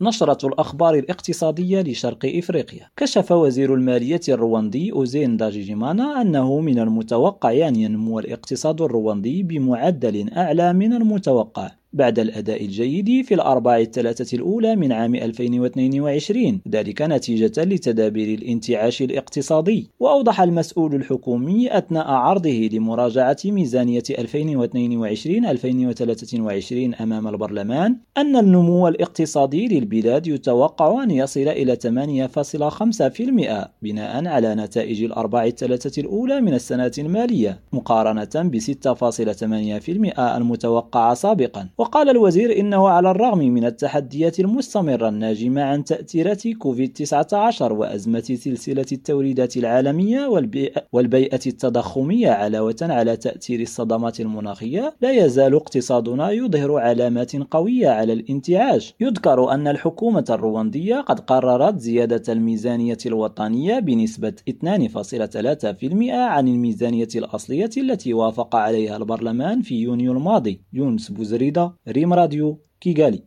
نشرة الأخبار الاقتصادية لشرق إفريقيا. كشف وزير المالية الرواندي أوزين داجيجيمانا أنه من المتوقع أن ينمو الاقتصاد الرواندي بمعدل أعلى من المتوقع. بعد الأداء الجيد في الأربع الثلاثة الأولى من عام 2022 ذلك نتيجة لتدابير الانتعاش الاقتصادي. وأوضح المسؤول الحكومي أثناء عرضه لمراجعة ميزانية 2022-2023 أمام البرلمان أن النمو الاقتصادي للبلاد يتوقع أن يصل إلى 8.5% بناء على نتائج الأربع الثلاثة الأولى من السنة المالية مقارنة ب 6.8% المتوقعة سابقا. وقال الوزير إنه على الرغم من التحديات المستمرة الناجمة عن تأثيرات كوفيد-19 وأزمة سلسلة التوريدات العالمية والبيئة التضخمية علاوة على تأثير الصدمات المناخية لا يزال اقتصادنا يظهر علامات قوية على الانتعاش. يذكر أن الحكومة الرواندية قد قررت زيادة الميزانية الوطنية بنسبة 2.3% عن الميزانية الأصلية التي وافق عليها البرلمان في يونيو الماضي. يونس بوزريدة. ريم راديو كيغالي.